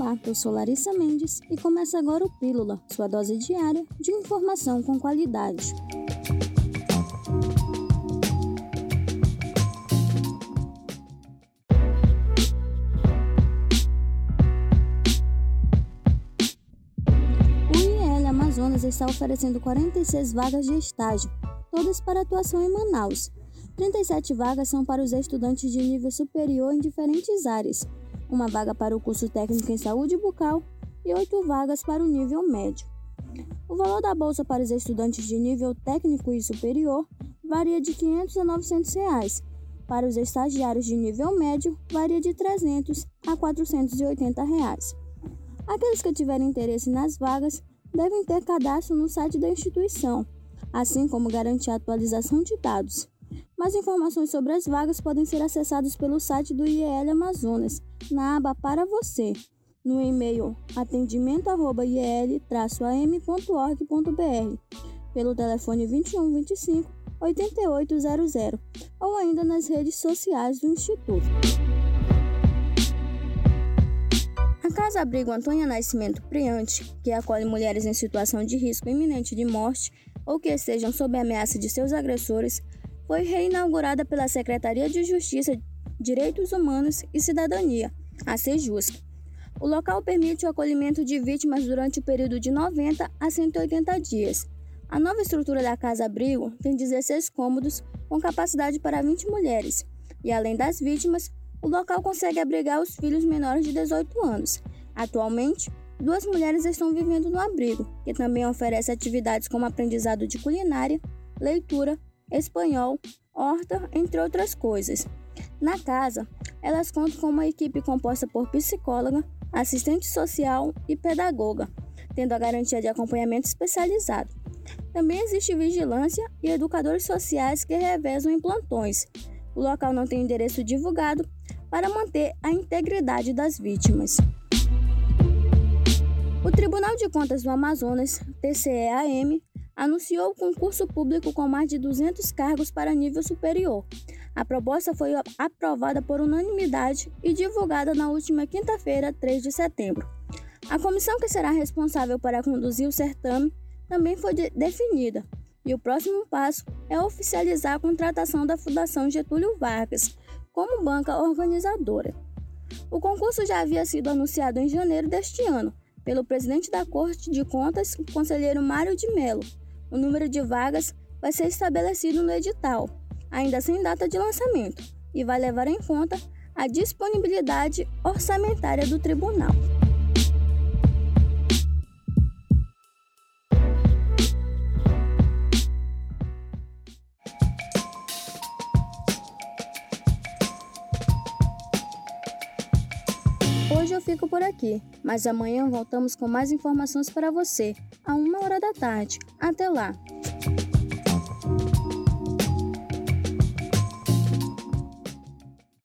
Olá, eu sou Larissa Mendes e começa agora o Pílula, sua dose diária de informação com qualidade. O IEL Amazonas está oferecendo 46 vagas de estágio, todas para atuação em Manaus. 37 vagas são para os estudantes de nível superior em diferentes áreas, uma vaga para o curso técnico em saúde bucal e oito vagas para o nível médio. O valor da bolsa para os estudantes de nível técnico e superior varia de R$ 500 a 900 reais. Para os estagiários de nível médio, varia de R$ 300 a 480 reais. Aqueles que tiverem interesse nas vagas devem ter cadastro no site da instituição, assim como garantir a atualização de dados. Mais informações sobre as vagas podem ser acessadas pelo site do IEL Amazonas, na aba Para Você, no e-mail atendimento@iel-am.org.br, pelo telefone 21 25 8800 ou ainda nas redes sociais do Instituto. A Casa Abrigo Antônia Nascimento Priante, que acolhe mulheres em situação de risco iminente de morte ou que estejam sob ameaça de seus agressores, foi reinaugurada pela Secretaria de Justiça, Direitos Humanos e Cidadania, a SEJUSC. O local permite o acolhimento de vítimas durante o período de 90 a 180 dias. A nova estrutura da Casa Abrigo tem 16 cômodos com capacidade para 20 mulheres, e além das vítimas, o local consegue abrigar os filhos menores de 18 anos. Atualmente, duas mulheres estão vivendo no abrigo, que também oferece atividades como aprendizado de culinária, leitura, espanhol, horta, entre outras coisas. Na casa, elas contam com uma equipe composta por psicóloga, assistente social e pedagoga, tendo a garantia de acompanhamento especializado. Também existe vigilância e educadores sociais que revezam em plantões. O local não tem endereço divulgado para manter a integridade das vítimas. O Tribunal de Contas do Amazonas, TCEAM, anunciou o concurso público com mais de 200 cargos para nível superior. A proposta foi aprovada por unanimidade e divulgada na última quinta-feira, 3 de setembro. A comissão que será responsável para conduzir o certame também foi de definida, e o próximo passo é oficializar a contratação da Fundação Getúlio Vargas como banca organizadora. O concurso já havia sido anunciado em janeiro deste ano pelo presidente da Corte de Contas, o conselheiro Mário de Mello, o número de vagas vai ser estabelecido no edital, ainda sem data de lançamento, e vai levar em conta a disponibilidade orçamentária do tribunal. Hoje eu fico por aqui, mas amanhã voltamos com mais informações para você, a uma hora da tarde. Até lá!